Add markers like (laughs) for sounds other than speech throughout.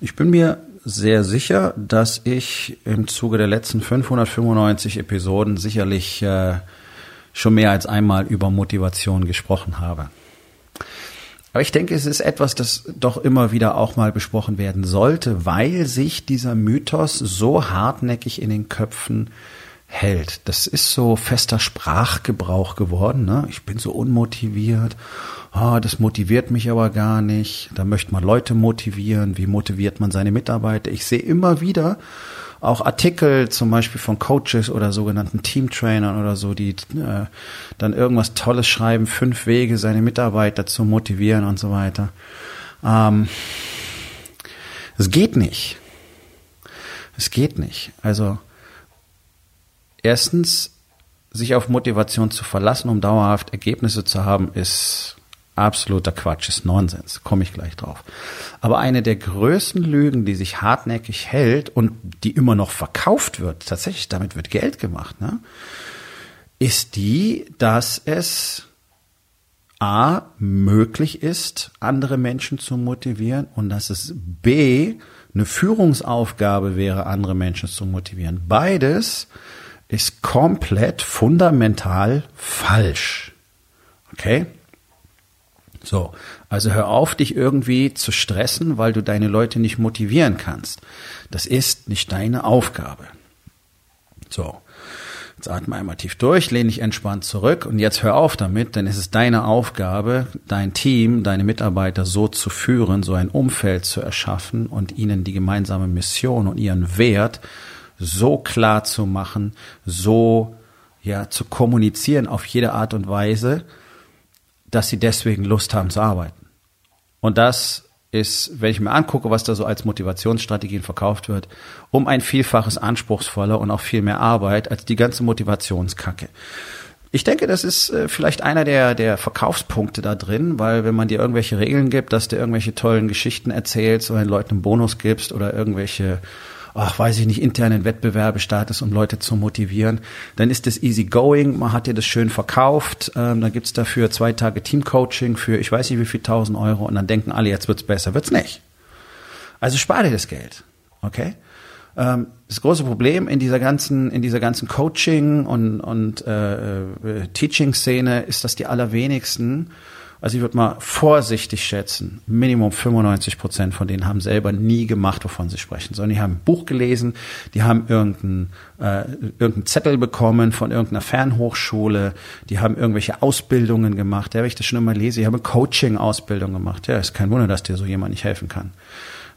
Ich bin mir sehr sicher, dass ich im Zuge der letzten 595 Episoden sicherlich äh, schon mehr als einmal über Motivation gesprochen habe. Aber ich denke, es ist etwas, das doch immer wieder auch mal besprochen werden sollte, weil sich dieser Mythos so hartnäckig in den Köpfen hält. Das ist so fester Sprachgebrauch geworden. Ne? Ich bin so unmotiviert. Oh, das motiviert mich aber gar nicht. Da möchte man Leute motivieren. Wie motiviert man seine Mitarbeiter? Ich sehe immer wieder auch Artikel zum Beispiel von Coaches oder sogenannten Teamtrainern oder so, die äh, dann irgendwas Tolles schreiben, fünf Wege, seine Mitarbeiter zu motivieren und so weiter. Ähm, es geht nicht. Es geht nicht. Also erstens, sich auf Motivation zu verlassen, um dauerhaft Ergebnisse zu haben, ist absoluter Quatsch, ist Nonsens, komme ich gleich drauf. Aber eine der größten Lügen, die sich hartnäckig hält und die immer noch verkauft wird, tatsächlich damit wird Geld gemacht, ne, ist die, dass es A möglich ist, andere Menschen zu motivieren und dass es B eine Führungsaufgabe wäre, andere Menschen zu motivieren. Beides ist komplett fundamental falsch. Okay? So, also hör auf, dich irgendwie zu stressen, weil du deine Leute nicht motivieren kannst. Das ist nicht deine Aufgabe. So, jetzt atme einmal tief durch, lehne dich entspannt zurück und jetzt hör auf damit, denn es ist deine Aufgabe, dein Team, deine Mitarbeiter so zu führen, so ein Umfeld zu erschaffen und ihnen die gemeinsame Mission und ihren Wert so klar zu machen, so ja zu kommunizieren auf jede Art und Weise, dass sie deswegen Lust haben zu arbeiten. Und das ist, wenn ich mir angucke, was da so als Motivationsstrategien verkauft wird, um ein Vielfaches anspruchsvoller und auch viel mehr Arbeit als die ganze Motivationskacke. Ich denke, das ist äh, vielleicht einer der, der Verkaufspunkte da drin, weil wenn man dir irgendwelche Regeln gibt, dass du irgendwelche tollen Geschichten erzählst oder den Leuten einen Bonus gibst oder irgendwelche ach, weiß ich nicht, internen Wettbewerbe startest, um Leute zu motivieren, dann ist das easy going, man hat dir das schön verkauft, ähm, dann gibt's dafür zwei Tage Teamcoaching für ich weiß nicht wie viel tausend Euro. Und dann denken alle, jetzt wird's besser, wird's nicht. Also spar dir das Geld, okay? Ähm, das große Problem in dieser ganzen, in dieser ganzen Coaching und, und äh, äh Teaching-Szene ist, dass die allerwenigsten also ich würde mal vorsichtig schätzen, Minimum 95 Prozent von denen haben selber nie gemacht, wovon sie sprechen, sondern die haben ein Buch gelesen, die haben irgendeinen äh, irgendeinen Zettel bekommen von irgendeiner Fernhochschule, die haben irgendwelche Ausbildungen gemacht. Ja, wenn ich das schon immer lese, ich habe eine Coaching-Ausbildung gemacht. Ja, ist kein Wunder, dass dir so jemand nicht helfen kann.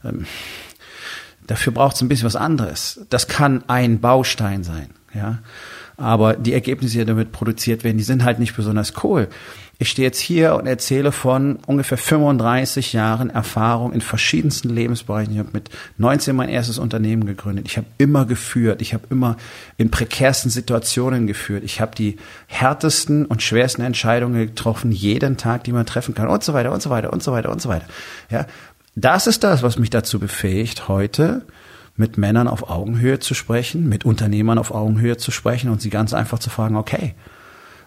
Ähm, dafür braucht es ein bisschen was anderes. Das kann ein Baustein sein, ja. Aber die Ergebnisse, die damit produziert werden, die sind halt nicht besonders cool. Ich stehe jetzt hier und erzähle von ungefähr 35 Jahren Erfahrung in verschiedensten Lebensbereichen. Ich habe mit 19 mein erstes Unternehmen gegründet. Ich habe immer geführt. Ich habe immer in prekärsten Situationen geführt. Ich habe die härtesten und schwersten Entscheidungen getroffen, jeden Tag, die man treffen kann und so weiter und so weiter und so weiter und so weiter. Ja, das ist das, was mich dazu befähigt, heute mit Männern auf Augenhöhe zu sprechen, mit Unternehmern auf Augenhöhe zu sprechen und sie ganz einfach zu fragen, okay,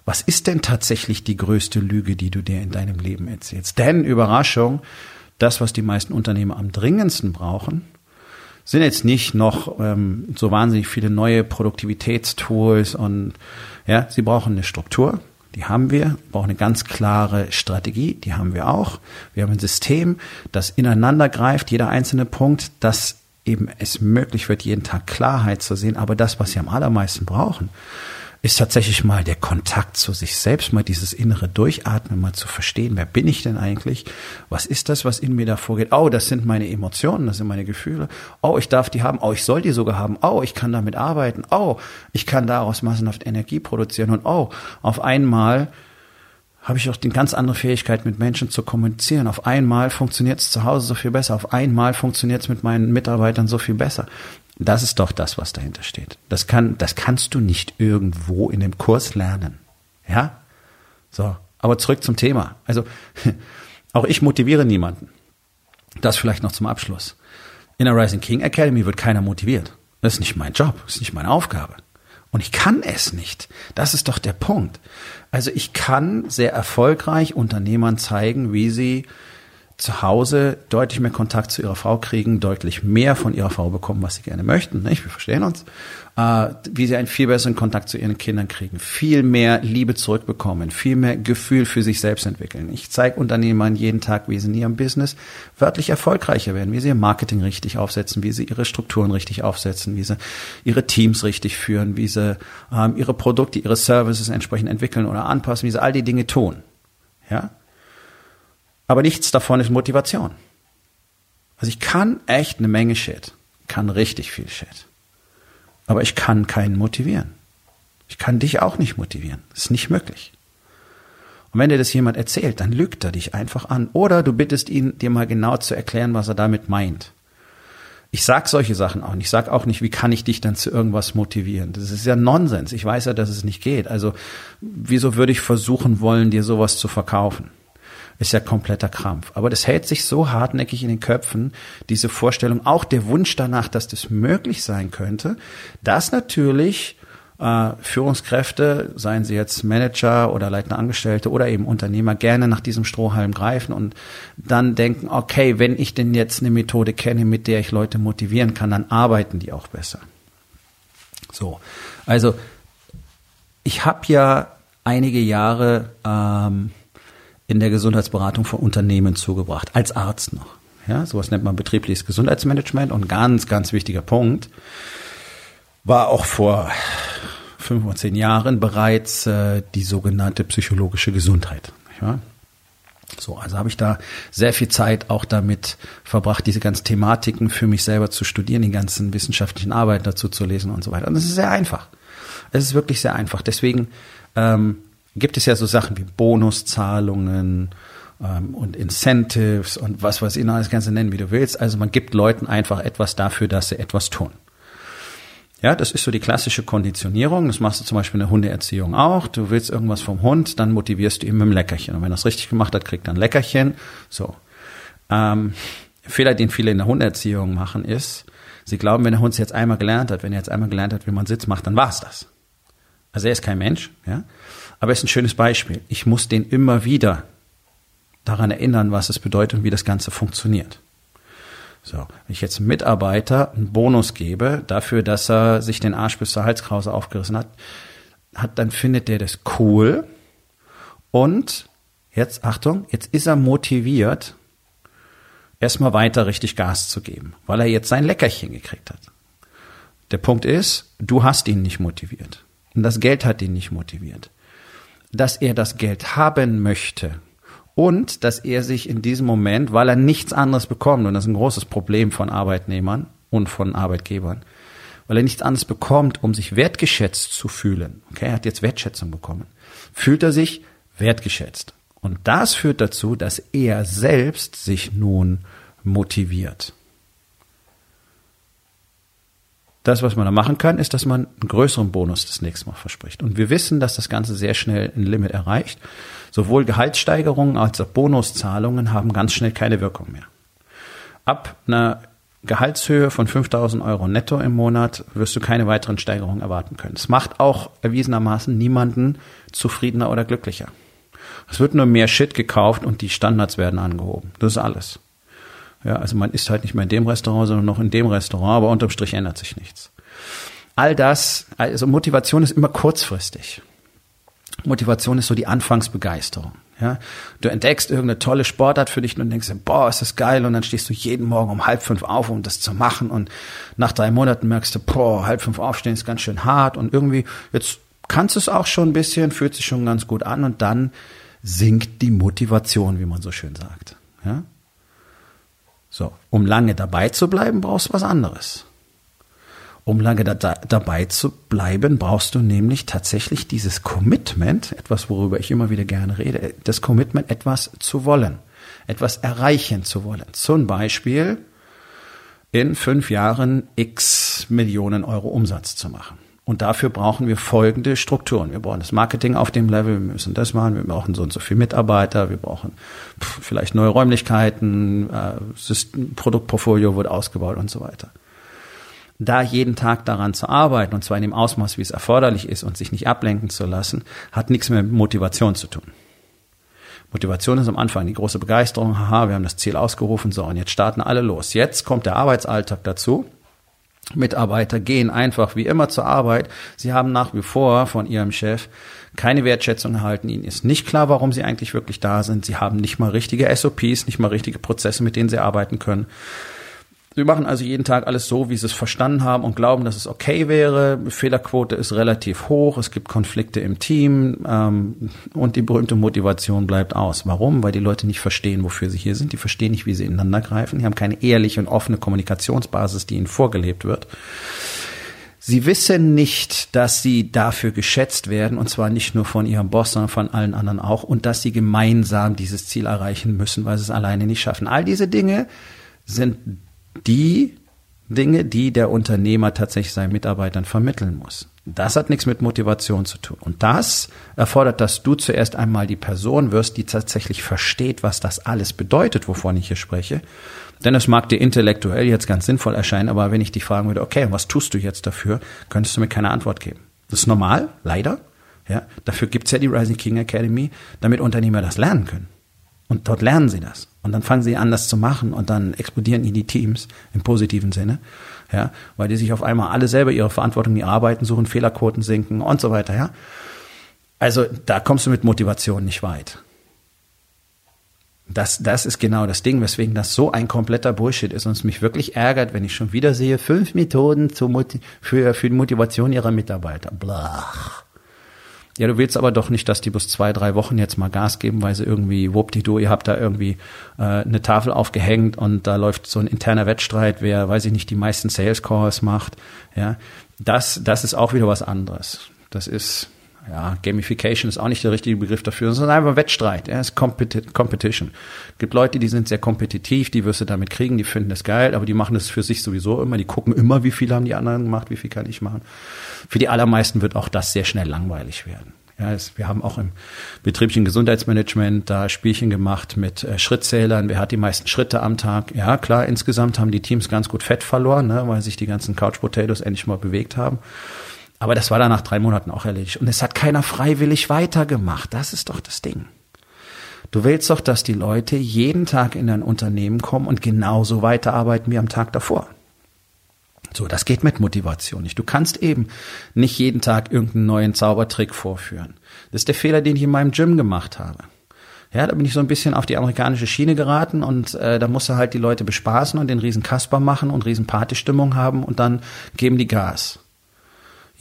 was ist denn tatsächlich die größte Lüge, die du dir in deinem Leben erzählst? Denn Überraschung, das, was die meisten Unternehmer am dringendsten brauchen, sind jetzt nicht noch ähm, so wahnsinnig viele neue Produktivitätstools und ja, sie brauchen eine Struktur, die haben wir, brauchen eine ganz klare Strategie, die haben wir auch. Wir haben ein System, das ineinander greift, jeder einzelne Punkt, das eben es möglich wird, jeden Tag Klarheit zu sehen. Aber das, was sie am allermeisten brauchen, ist tatsächlich mal der Kontakt zu sich selbst, mal dieses innere Durchatmen, mal zu verstehen, wer bin ich denn eigentlich? Was ist das, was in mir da vorgeht? Oh, das sind meine Emotionen, das sind meine Gefühle. Oh, ich darf die haben. Oh, ich soll die sogar haben. Oh, ich kann damit arbeiten. Oh, ich kann daraus massenhaft Energie produzieren. Und oh, auf einmal habe ich auch die ganz andere Fähigkeit, mit Menschen zu kommunizieren. Auf einmal funktioniert es zu Hause so viel besser. Auf einmal funktioniert es mit meinen Mitarbeitern so viel besser. Das ist doch das, was dahinter steht. Das kann, das kannst du nicht irgendwo in dem Kurs lernen. Ja? So. Aber zurück zum Thema. Also, (laughs) auch ich motiviere niemanden. Das vielleicht noch zum Abschluss. In der Rising King Academy wird keiner motiviert. Das ist nicht mein Job. Das ist nicht meine Aufgabe. Und ich kann es nicht. Das ist doch der Punkt. Also ich kann sehr erfolgreich Unternehmern zeigen, wie sie zu Hause deutlich mehr Kontakt zu ihrer Frau kriegen, deutlich mehr von ihrer Frau bekommen, was sie gerne möchten. Nicht? Wir verstehen uns. Äh, wie sie einen viel besseren Kontakt zu ihren Kindern kriegen, viel mehr Liebe zurückbekommen, viel mehr Gefühl für sich selbst entwickeln. Ich zeige Unternehmern jeden Tag, wie sie in ihrem Business wörtlich erfolgreicher werden, wie sie ihr Marketing richtig aufsetzen, wie sie ihre Strukturen richtig aufsetzen, wie sie ihre Teams richtig führen, wie sie ähm, ihre Produkte, ihre Services entsprechend entwickeln oder anpassen, wie sie all die Dinge tun. Ja? Aber nichts davon ist Motivation. Also ich kann echt eine Menge Shit, kann richtig viel Shit. Aber ich kann keinen motivieren. Ich kann dich auch nicht motivieren. Das ist nicht möglich. Und wenn dir das jemand erzählt, dann lügt er dich einfach an. Oder du bittest ihn, dir mal genau zu erklären, was er damit meint. Ich sag solche Sachen auch nicht. Ich sag auch nicht, wie kann ich dich dann zu irgendwas motivieren. Das ist ja Nonsens. Ich weiß ja, dass es nicht geht. Also wieso würde ich versuchen wollen, dir sowas zu verkaufen? Ist ja kompletter Krampf. Aber das hält sich so hartnäckig in den Köpfen, diese Vorstellung, auch der Wunsch danach, dass das möglich sein könnte, dass natürlich äh, Führungskräfte, seien sie jetzt Manager oder leitende Angestellte oder eben Unternehmer, gerne nach diesem Strohhalm greifen und dann denken, okay, wenn ich denn jetzt eine Methode kenne, mit der ich Leute motivieren kann, dann arbeiten die auch besser. So, also ich habe ja einige Jahre ähm, in der Gesundheitsberatung von Unternehmen zugebracht, als Arzt noch. Ja, sowas nennt man betriebliches Gesundheitsmanagement und ganz, ganz wichtiger Punkt war auch vor fünf oder zehn Jahren bereits äh, die sogenannte psychologische Gesundheit. Ja? So, also habe ich da sehr viel Zeit auch damit verbracht, diese ganzen Thematiken für mich selber zu studieren, die ganzen wissenschaftlichen Arbeiten dazu zu lesen und so weiter. Und es ist sehr einfach. Es ist wirklich sehr einfach. Deswegen ähm, gibt es ja so Sachen wie Bonuszahlungen ähm, und Incentives und was weiß ich noch, das Ganze nennen, wie du willst. Also man gibt Leuten einfach etwas dafür, dass sie etwas tun. Ja, das ist so die klassische Konditionierung. Das machst du zum Beispiel in der Hundeerziehung auch. Du willst irgendwas vom Hund, dann motivierst du ihn mit einem Leckerchen. Und wenn er es richtig gemacht hat, kriegt er ein Leckerchen. So. Ähm, Fehler, den viele in der Hundeerziehung machen, ist, sie glauben, wenn der Hund es jetzt einmal gelernt hat, wenn er jetzt einmal gelernt hat, wie man Sitz macht, dann war's das. Also er ist kein Mensch, ja. Aber er ist ein schönes Beispiel. Ich muss den immer wieder daran erinnern, was es bedeutet und wie das Ganze funktioniert. So, wenn ich jetzt einem Mitarbeiter einen Bonus gebe dafür, dass er sich den Arsch bis zur Halskrause aufgerissen hat, hat, dann findet der das cool und jetzt, Achtung, jetzt ist er motiviert, erstmal weiter richtig Gas zu geben, weil er jetzt sein Leckerchen gekriegt hat. Der Punkt ist, du hast ihn nicht motiviert. Und das Geld hat ihn nicht motiviert dass er das Geld haben möchte und dass er sich in diesem Moment, weil er nichts anderes bekommt, und das ist ein großes Problem von Arbeitnehmern und von Arbeitgebern, weil er nichts anderes bekommt, um sich wertgeschätzt zu fühlen. Okay, er hat jetzt Wertschätzung bekommen. Fühlt er sich wertgeschätzt. Und das führt dazu, dass er selbst sich nun motiviert. Das, was man da machen kann, ist, dass man einen größeren Bonus das nächste Mal verspricht. Und wir wissen, dass das Ganze sehr schnell ein Limit erreicht. Sowohl Gehaltssteigerungen als auch Bonuszahlungen haben ganz schnell keine Wirkung mehr. Ab einer Gehaltshöhe von 5000 Euro netto im Monat wirst du keine weiteren Steigerungen erwarten können. Es macht auch erwiesenermaßen niemanden zufriedener oder glücklicher. Es wird nur mehr Shit gekauft und die Standards werden angehoben. Das ist alles. Ja, also man isst halt nicht mehr in dem Restaurant, sondern noch in dem Restaurant, aber unterm Strich ändert sich nichts. All das, also Motivation ist immer kurzfristig. Motivation ist so die Anfangsbegeisterung. Ja, du entdeckst irgendeine tolle Sportart für dich und denkst, boah, ist das geil. Und dann stehst du jeden Morgen um halb fünf auf, um das zu machen. Und nach drei Monaten merkst du, boah, halb fünf aufstehen ist ganz schön hart. Und irgendwie, jetzt kannst du es auch schon ein bisschen, fühlt sich schon ganz gut an. Und dann sinkt die Motivation, wie man so schön sagt. Ja? So, um lange dabei zu bleiben, brauchst du was anderes. Um lange da, da, dabei zu bleiben, brauchst du nämlich tatsächlich dieses Commitment, etwas, worüber ich immer wieder gerne rede, das Commitment, etwas zu wollen, etwas erreichen zu wollen. Zum Beispiel in fünf Jahren x Millionen Euro Umsatz zu machen. Und dafür brauchen wir folgende Strukturen. Wir brauchen das Marketing auf dem Level, wir müssen das machen, wir brauchen so und so viele Mitarbeiter, wir brauchen vielleicht neue Räumlichkeiten, äh, Produktportfolio wird ausgebaut und so weiter. Da jeden Tag daran zu arbeiten, und zwar in dem Ausmaß, wie es erforderlich ist und sich nicht ablenken zu lassen, hat nichts mehr mit Motivation zu tun. Motivation ist am Anfang die große Begeisterung, haha, wir haben das Ziel ausgerufen, so, und jetzt starten alle los. Jetzt kommt der Arbeitsalltag dazu Mitarbeiter gehen einfach wie immer zur Arbeit. Sie haben nach wie vor von ihrem Chef keine Wertschätzung erhalten. Ihnen ist nicht klar, warum sie eigentlich wirklich da sind. Sie haben nicht mal richtige SOPs, nicht mal richtige Prozesse, mit denen sie arbeiten können. Sie machen also jeden Tag alles so, wie sie es verstanden haben und glauben, dass es okay wäre. Fehlerquote ist relativ hoch, es gibt Konflikte im Team ähm, und die berühmte Motivation bleibt aus. Warum? Weil die Leute nicht verstehen, wofür sie hier sind. Die verstehen nicht, wie sie ineinander greifen. Die haben keine ehrliche und offene Kommunikationsbasis, die ihnen vorgelebt wird. Sie wissen nicht, dass sie dafür geschätzt werden, und zwar nicht nur von ihrem Boss, sondern von allen anderen auch, und dass sie gemeinsam dieses Ziel erreichen müssen, weil sie es alleine nicht schaffen. All diese Dinge sind die Dinge, die der Unternehmer tatsächlich seinen Mitarbeitern vermitteln muss. Das hat nichts mit Motivation zu tun. Und das erfordert, dass du zuerst einmal die Person wirst, die tatsächlich versteht, was das alles bedeutet, wovon ich hier spreche. Denn es mag dir intellektuell jetzt ganz sinnvoll erscheinen, aber wenn ich dich fragen würde, okay, was tust du jetzt dafür, könntest du mir keine Antwort geben. Das ist normal, leider. Ja, dafür gibt's ja die Rising King Academy, damit Unternehmer das lernen können. Und dort lernen sie das. Und dann fangen sie an, das zu machen und dann explodieren ihnen die Teams im positiven Sinne. Ja, weil die sich auf einmal alle selber ihre Verantwortung, die arbeiten, suchen, Fehlerquoten sinken und so weiter, ja. Also da kommst du mit Motivation nicht weit. Das, das ist genau das Ding, weswegen das so ein kompletter Bullshit ist und es mich wirklich ärgert, wenn ich schon wieder sehe, fünf Methoden zur für, für die Motivation ihrer Mitarbeiter. Blach. Ja, du willst aber doch nicht, dass die bis zwei, drei Wochen jetzt mal Gas geben, weil sie irgendwie, wuppdidu, ihr habt da irgendwie äh, eine Tafel aufgehängt und da läuft so ein interner Wettstreit, wer, weiß ich nicht, die meisten Sales Calls macht. Ja, das, das ist auch wieder was anderes. Das ist, ja, Gamification ist auch nicht der richtige Begriff dafür, sondern einfach Wettstreit. Ja, ist Competi Competition. Gibt Leute, die sind sehr kompetitiv, die wirst du damit kriegen, die finden das geil, aber die machen das für sich sowieso immer. Die gucken immer, wie viel haben die anderen gemacht, wie viel kann ich machen. Für die allermeisten wird auch das sehr schnell langweilig werden. Ja, es, wir haben auch im betrieblichen Gesundheitsmanagement da Spielchen gemacht mit äh, Schrittzählern. Wer hat die meisten Schritte am Tag? Ja, klar, insgesamt haben die Teams ganz gut Fett verloren, ne, weil sich die ganzen Couch Potatoes endlich mal bewegt haben. Aber das war dann nach drei Monaten auch erledigt. Und es hat keiner freiwillig weitergemacht. Das ist doch das Ding. Du willst doch, dass die Leute jeden Tag in dein Unternehmen kommen und genauso weiterarbeiten wie am Tag davor. So, das geht mit Motivation nicht. Du kannst eben nicht jeden Tag irgendeinen neuen Zaubertrick vorführen. Das ist der Fehler, den ich in meinem Gym gemacht habe. Ja, da bin ich so ein bisschen auf die amerikanische Schiene geraten und äh, da musst du halt die Leute bespaßen und den riesen Kasper machen und riesen Partystimmung haben und dann geben die Gas.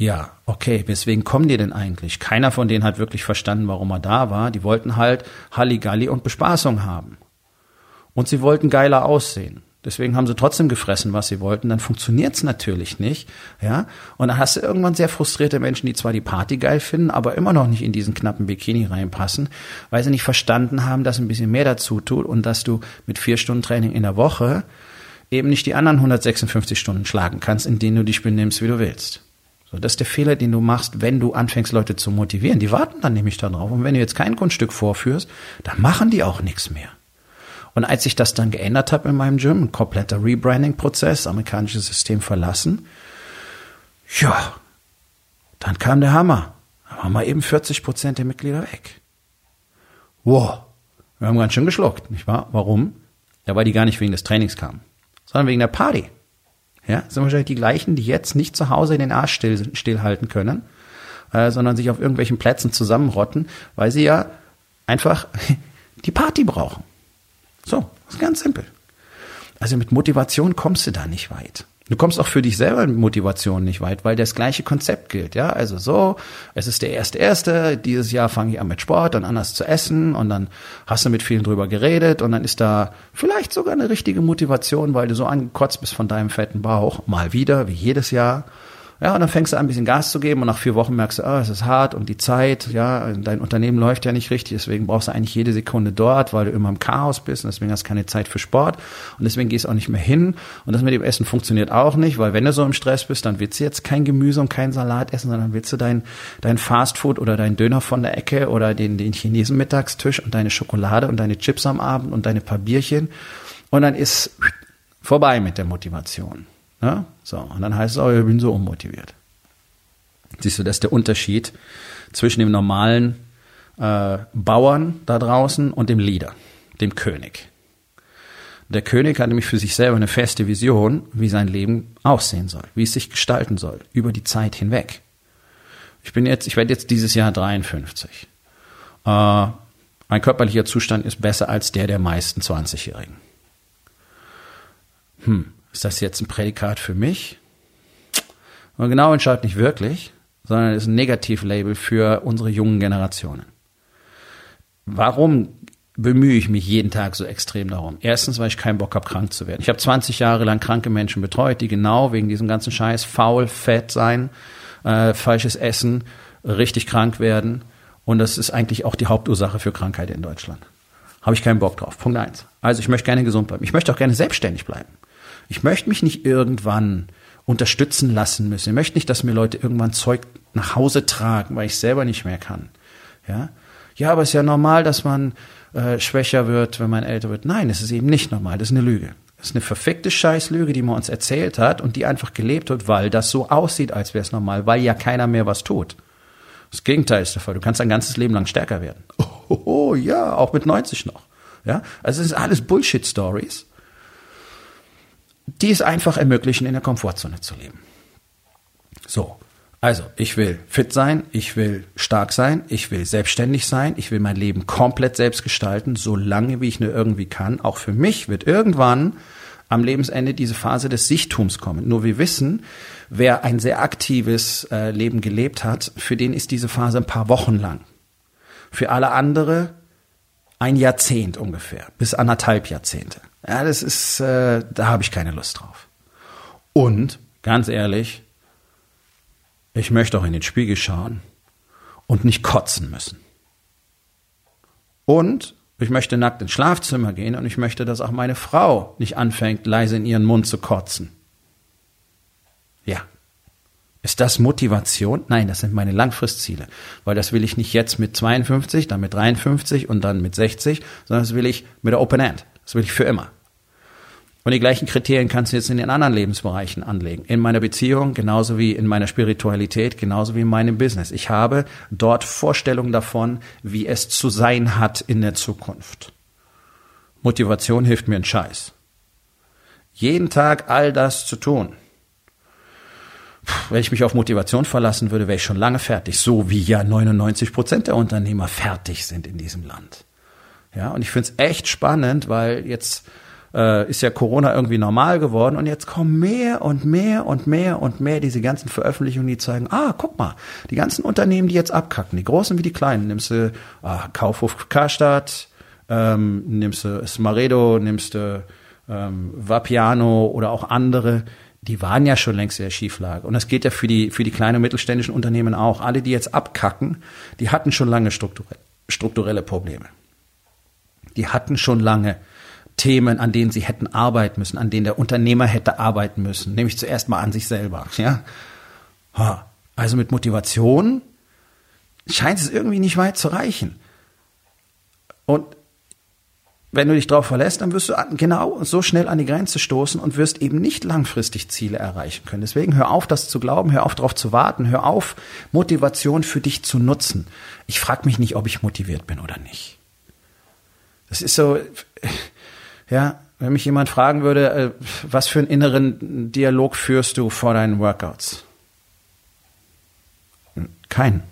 Ja, okay, weswegen kommen die denn eigentlich? Keiner von denen hat wirklich verstanden, warum er da war. Die wollten halt Halligalli und Bespaßung haben. Und sie wollten geiler aussehen. Deswegen haben sie trotzdem gefressen, was sie wollten. Dann funktioniert's natürlich nicht, ja. Und dann hast du irgendwann sehr frustrierte Menschen, die zwar die Party geil finden, aber immer noch nicht in diesen knappen Bikini reinpassen, weil sie nicht verstanden haben, dass ein bisschen mehr dazu tut und dass du mit vier Stunden Training in der Woche eben nicht die anderen 156 Stunden schlagen kannst, in denen du dich benimmst, wie du willst. So, das ist der Fehler, den du machst, wenn du anfängst, Leute zu motivieren. Die warten dann nämlich darauf. Und wenn du jetzt kein Kunststück vorführst, dann machen die auch nichts mehr. Und als ich das dann geändert habe in meinem Gym, ein kompletter Rebranding-Prozess, amerikanisches System verlassen, ja, dann kam der Hammer. Da waren mal eben 40 Prozent der Mitglieder weg. Wow, wir haben ganz schön geschluckt, nicht wahr? Warum? Ja, weil die gar nicht wegen des Trainings kamen, sondern wegen der Party. Ja, sind wahrscheinlich die gleichen, die jetzt nicht zu Hause den Arsch still, stillhalten können, äh, sondern sich auf irgendwelchen Plätzen zusammenrotten, weil sie ja einfach (laughs) die Party brauchen. So, ist ganz simpel. Also mit Motivation kommst du da nicht weit. Du kommst auch für dich selber mit Motivation nicht weit, weil das gleiche Konzept gilt, ja. Also so, es ist der erste erste. Dieses Jahr fange ich an mit Sport und anders zu essen und dann hast du mit vielen drüber geredet und dann ist da vielleicht sogar eine richtige Motivation, weil du so angekotzt bist von deinem fetten Bauch mal wieder wie jedes Jahr ja, und dann fängst du an, ein bisschen Gas zu geben und nach vier Wochen merkst du, ah, es ist hart und die Zeit, ja, dein Unternehmen läuft ja nicht richtig, deswegen brauchst du eigentlich jede Sekunde dort, weil du immer im Chaos bist und deswegen hast du keine Zeit für Sport und deswegen gehst du auch nicht mehr hin und das mit dem Essen funktioniert auch nicht, weil wenn du so im Stress bist, dann willst du jetzt kein Gemüse und kein Salat essen, sondern willst du dein, dein Fastfood oder dein Döner von der Ecke oder den, den Chinesen Mittagstisch und deine Schokolade und deine Chips am Abend und deine paar Bierchen und dann ist vorbei mit der Motivation. Ja? So, und dann heißt es auch, ich bin so unmotiviert. Siehst du, das ist der Unterschied zwischen dem normalen äh, Bauern da draußen und dem Leader, dem König. Der König hat nämlich für sich selber eine feste Vision, wie sein Leben aussehen soll, wie es sich gestalten soll, über die Zeit hinweg. Ich bin jetzt, ich werde jetzt dieses Jahr 53. Äh, mein körperlicher Zustand ist besser als der der meisten 20-Jährigen. Hm, ist das jetzt ein Prädikat für mich? Und genau entscheidet nicht wirklich, sondern ist ein Negativlabel für unsere jungen Generationen. Warum bemühe ich mich jeden Tag so extrem darum? Erstens, weil ich keinen Bock habe, krank zu werden. Ich habe 20 Jahre lang kranke Menschen betreut, die genau wegen diesem ganzen Scheiß faul, fett sein, äh, falsches Essen, richtig krank werden. Und das ist eigentlich auch die Hauptursache für Krankheit in Deutschland. Habe ich keinen Bock drauf. Punkt eins. Also ich möchte gerne gesund bleiben. Ich möchte auch gerne selbstständig bleiben. Ich möchte mich nicht irgendwann unterstützen lassen müssen. Ich möchte nicht, dass mir Leute irgendwann Zeug nach Hause tragen, weil ich selber nicht mehr kann. Ja, ja, aber es ist ja normal, dass man äh, schwächer wird, wenn man älter wird. Nein, es ist eben nicht normal. Das ist eine Lüge. Das ist eine verfickte Scheißlüge, die man uns erzählt hat und die einfach gelebt wird, weil das so aussieht, als wäre es normal, weil ja keiner mehr was tut. Das Gegenteil ist der Fall. Du kannst dein ganzes Leben lang stärker werden. Oh, oh, oh ja, auch mit 90 noch. Ja, also es ist alles Bullshit-Stories die es einfach ermöglichen, in der Komfortzone zu leben. So. Also, ich will fit sein, ich will stark sein, ich will selbstständig sein, ich will mein Leben komplett selbst gestalten, so lange wie ich nur irgendwie kann. Auch für mich wird irgendwann am Lebensende diese Phase des Sichtums kommen. Nur wir wissen, wer ein sehr aktives äh, Leben gelebt hat, für den ist diese Phase ein paar Wochen lang. Für alle andere ein Jahrzehnt ungefähr, bis anderthalb Jahrzehnte. Ja, das ist, äh, da habe ich keine Lust drauf. Und, ganz ehrlich, ich möchte auch in den Spiegel schauen und nicht kotzen müssen. Und ich möchte nackt ins Schlafzimmer gehen und ich möchte, dass auch meine Frau nicht anfängt, leise in ihren Mund zu kotzen. Ja. Ist das Motivation? Nein, das sind meine Langfristziele. Weil das will ich nicht jetzt mit 52, dann mit 53 und dann mit 60, sondern das will ich mit der Open End. Das will ich für immer. Und die gleichen Kriterien kannst du jetzt in den anderen Lebensbereichen anlegen. In meiner Beziehung, genauso wie in meiner Spiritualität, genauso wie in meinem Business. Ich habe dort Vorstellungen davon, wie es zu sein hat in der Zukunft. Motivation hilft mir ein Scheiß. Jeden Tag all das zu tun. Wenn ich mich auf Motivation verlassen würde, wäre ich schon lange fertig. So wie ja 99 Prozent der Unternehmer fertig sind in diesem Land. Ja, und ich finde es echt spannend, weil jetzt äh, ist ja Corona irgendwie normal geworden und jetzt kommen mehr und mehr und mehr und mehr diese ganzen Veröffentlichungen, die zeigen, ah, guck mal, die ganzen Unternehmen, die jetzt abkacken, die großen wie die kleinen, nimmst du ah, Kaufhof Karstadt, ähm, nimmst du Smaredo, nimmst du ähm, Vapiano oder auch andere, die waren ja schon längst in der Schieflage. Und das geht ja für die, für die kleinen und mittelständischen Unternehmen auch. Alle, die jetzt abkacken, die hatten schon lange strukturelle, strukturelle Probleme. Die hatten schon lange Themen, an denen sie hätten arbeiten müssen, an denen der Unternehmer hätte arbeiten müssen, nämlich zuerst mal an sich selber. Ja? Also mit Motivation scheint es irgendwie nicht weit zu reichen. Und wenn du dich darauf verlässt, dann wirst du genau so schnell an die Grenze stoßen und wirst eben nicht langfristig Ziele erreichen können. Deswegen hör auf, das zu glauben, hör auf, darauf zu warten, hör auf, Motivation für dich zu nutzen. Ich frage mich nicht, ob ich motiviert bin oder nicht. Das ist so, (laughs) ja, wenn mich jemand fragen würde, äh, was für einen inneren Dialog führst du vor deinen Workouts? Keinen.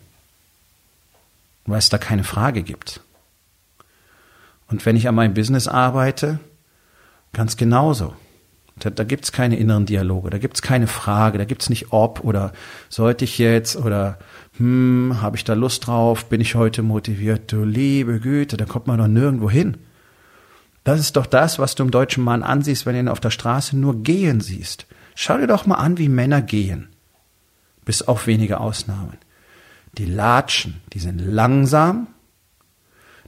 Weil es da keine Frage gibt. Und wenn ich an meinem Business arbeite, ganz genauso. Da, da gibt's keine inneren Dialoge, da gibt's keine Frage, da gibt's nicht ob oder sollte ich jetzt oder hm, habe ich da Lust drauf, bin ich heute motiviert, du liebe Güte, da kommt man doch nirgendwo hin. Das ist doch das, was du im deutschen Mann ansiehst, wenn du ihn auf der Straße nur gehen siehst. Schau dir doch mal an, wie Männer gehen. Bis auf wenige Ausnahmen. Die latschen, die sind langsam,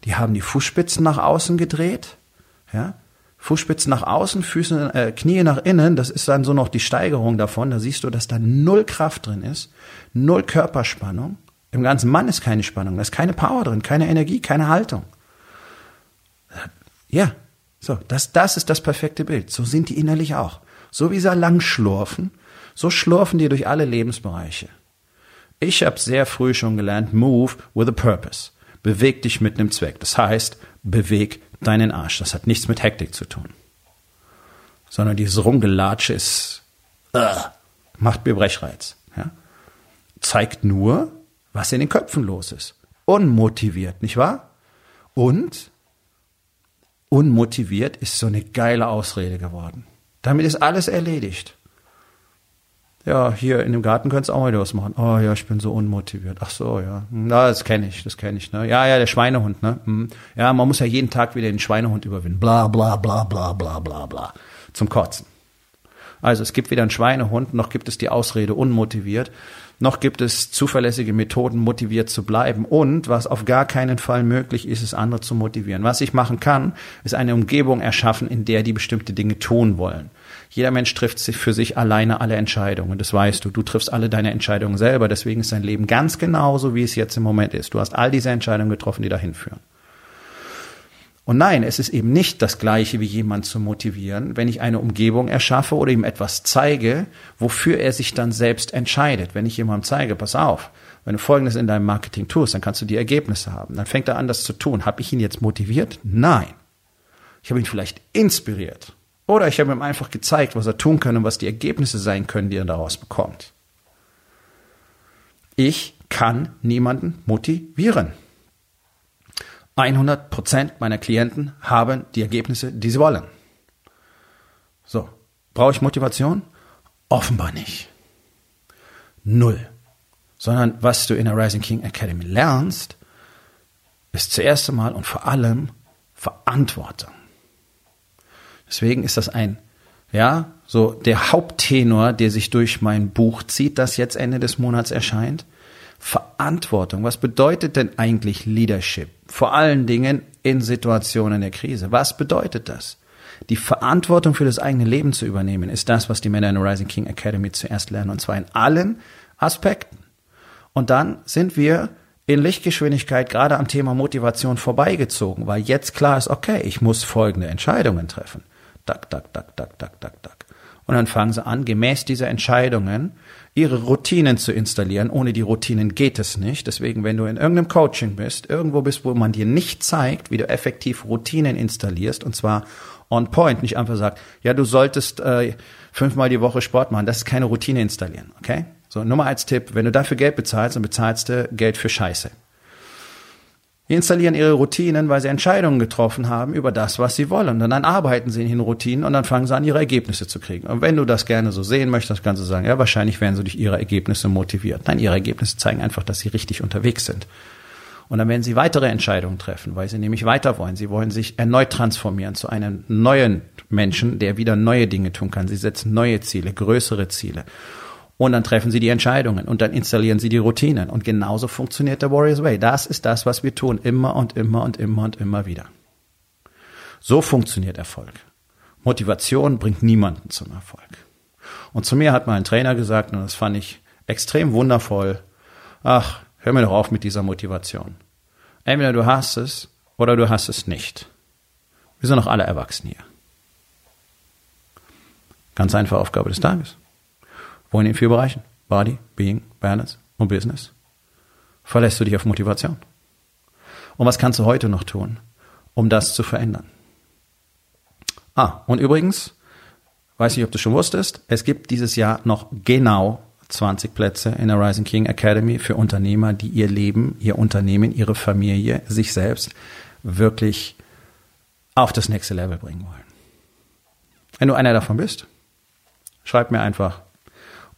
die haben die Fußspitzen nach außen gedreht, ja, Fußspitzen nach außen, Füße, äh, Knie nach innen, das ist dann so noch die Steigerung davon. Da siehst du, dass da null Kraft drin ist, null Körperspannung. Im ganzen Mann ist keine Spannung, da ist keine Power drin, keine Energie, keine Haltung. Ja, so, das, das ist das perfekte Bild. So sind die innerlich auch. So wie sie lang schlurfen, so schlurfen die durch alle Lebensbereiche. Ich habe sehr früh schon gelernt, move with a purpose. Beweg dich mit einem Zweck. Das heißt, beweg deinen Arsch. Das hat nichts mit Hektik zu tun. Sondern dieses Rumgelatsche ist, uh, macht mir Brechreiz. Ja? Zeigt nur, was in den Köpfen los ist. Unmotiviert, nicht wahr? Und unmotiviert ist so eine geile Ausrede geworden. Damit ist alles erledigt. Ja, hier in dem Garten könntest du auch mal was machen. Oh ja, ich bin so unmotiviert. Ach so, ja. Na, das kenne ich, das kenne ich. Ne? Ja, ja, der Schweinehund. Ne? Hm. Ja, man muss ja jeden Tag wieder den Schweinehund überwinden. Bla, bla, bla, bla, bla, bla, bla. Zum Kotzen. Also es gibt weder einen Schweinehund, noch gibt es die Ausrede unmotiviert, noch gibt es zuverlässige Methoden, motiviert zu bleiben. Und was auf gar keinen Fall möglich ist, ist andere zu motivieren. Was ich machen kann, ist eine Umgebung erschaffen, in der die bestimmte Dinge tun wollen. Jeder Mensch trifft sich für sich alleine alle Entscheidungen. Das weißt du. Du triffst alle deine Entscheidungen selber. Deswegen ist dein Leben ganz genauso, wie es jetzt im Moment ist. Du hast all diese Entscheidungen getroffen, die dahin führen. Und nein, es ist eben nicht das Gleiche, wie jemand zu motivieren, wenn ich eine Umgebung erschaffe oder ihm etwas zeige, wofür er sich dann selbst entscheidet. Wenn ich jemandem zeige, pass auf, wenn du Folgendes in deinem Marketing tust, dann kannst du die Ergebnisse haben. Dann fängt er an, das zu tun. Habe ich ihn jetzt motiviert? Nein. Ich habe ihn vielleicht inspiriert. Oder ich habe ihm einfach gezeigt, was er tun kann und was die Ergebnisse sein können, die er daraus bekommt. Ich kann niemanden motivieren. 100 Prozent meiner Klienten haben die Ergebnisse, die sie wollen. So, brauche ich Motivation? Offenbar nicht. Null. Sondern was du in der Rising King Academy lernst, ist zuerst einmal und vor allem Verantwortung. Deswegen ist das ein, ja, so der Haupttenor, der sich durch mein Buch zieht, das jetzt Ende des Monats erscheint. Verantwortung. Was bedeutet denn eigentlich Leadership? Vor allen Dingen in Situationen der Krise. Was bedeutet das? Die Verantwortung für das eigene Leben zu übernehmen, ist das, was die Männer in der Rising King Academy zuerst lernen, und zwar in allen Aspekten. Und dann sind wir in Lichtgeschwindigkeit gerade am Thema Motivation vorbeigezogen, weil jetzt klar ist, okay, ich muss folgende Entscheidungen treffen. Dack, dack, dack, dack, dack, dack, dack. Und dann fangen sie an, gemäß dieser Entscheidungen ihre Routinen zu installieren. Ohne die Routinen geht es nicht. Deswegen, wenn du in irgendeinem Coaching bist, irgendwo bist, wo man dir nicht zeigt, wie du effektiv Routinen installierst, und zwar on point, nicht einfach sagt, ja, du solltest äh, fünfmal die Woche Sport machen, das ist keine Routine installieren, okay? So, Nummer als Tipp, wenn du dafür Geld bezahlst, dann bezahlst du Geld für Scheiße. Die installieren ihre Routinen, weil sie Entscheidungen getroffen haben über das, was sie wollen. Und dann arbeiten sie in den Routinen und dann fangen sie an, ihre Ergebnisse zu kriegen. Und wenn du das gerne so sehen möchtest, kannst du sagen, ja, wahrscheinlich werden sie durch ihre Ergebnisse motiviert. Nein, ihre Ergebnisse zeigen einfach, dass sie richtig unterwegs sind. Und dann werden sie weitere Entscheidungen treffen, weil sie nämlich weiter wollen. Sie wollen sich erneut transformieren zu einem neuen Menschen, der wieder neue Dinge tun kann. Sie setzen neue Ziele, größere Ziele. Und dann treffen sie die Entscheidungen und dann installieren sie die Routinen. Und genauso funktioniert der Warriors Way. Das ist das, was wir tun, immer und immer und immer und immer wieder. So funktioniert Erfolg. Motivation bringt niemanden zum Erfolg. Und zu mir hat mal ein Trainer gesagt, und das fand ich extrem wundervoll, ach, hör mir doch auf mit dieser Motivation. Entweder du hast es oder du hast es nicht. Wir sind doch alle erwachsen hier. Ganz einfache Aufgabe des Tages. Wo in den vier Bereichen? Body, Being, Balance und Business. Verlässt du dich auf Motivation? Und was kannst du heute noch tun, um das zu verändern? Ah, und übrigens, weiß nicht, ob du schon wusstest, es gibt dieses Jahr noch genau 20 Plätze in der Rising King Academy für Unternehmer, die ihr Leben, ihr Unternehmen, ihre Familie, sich selbst wirklich auf das nächste Level bringen wollen. Wenn du einer davon bist, Schreib mir einfach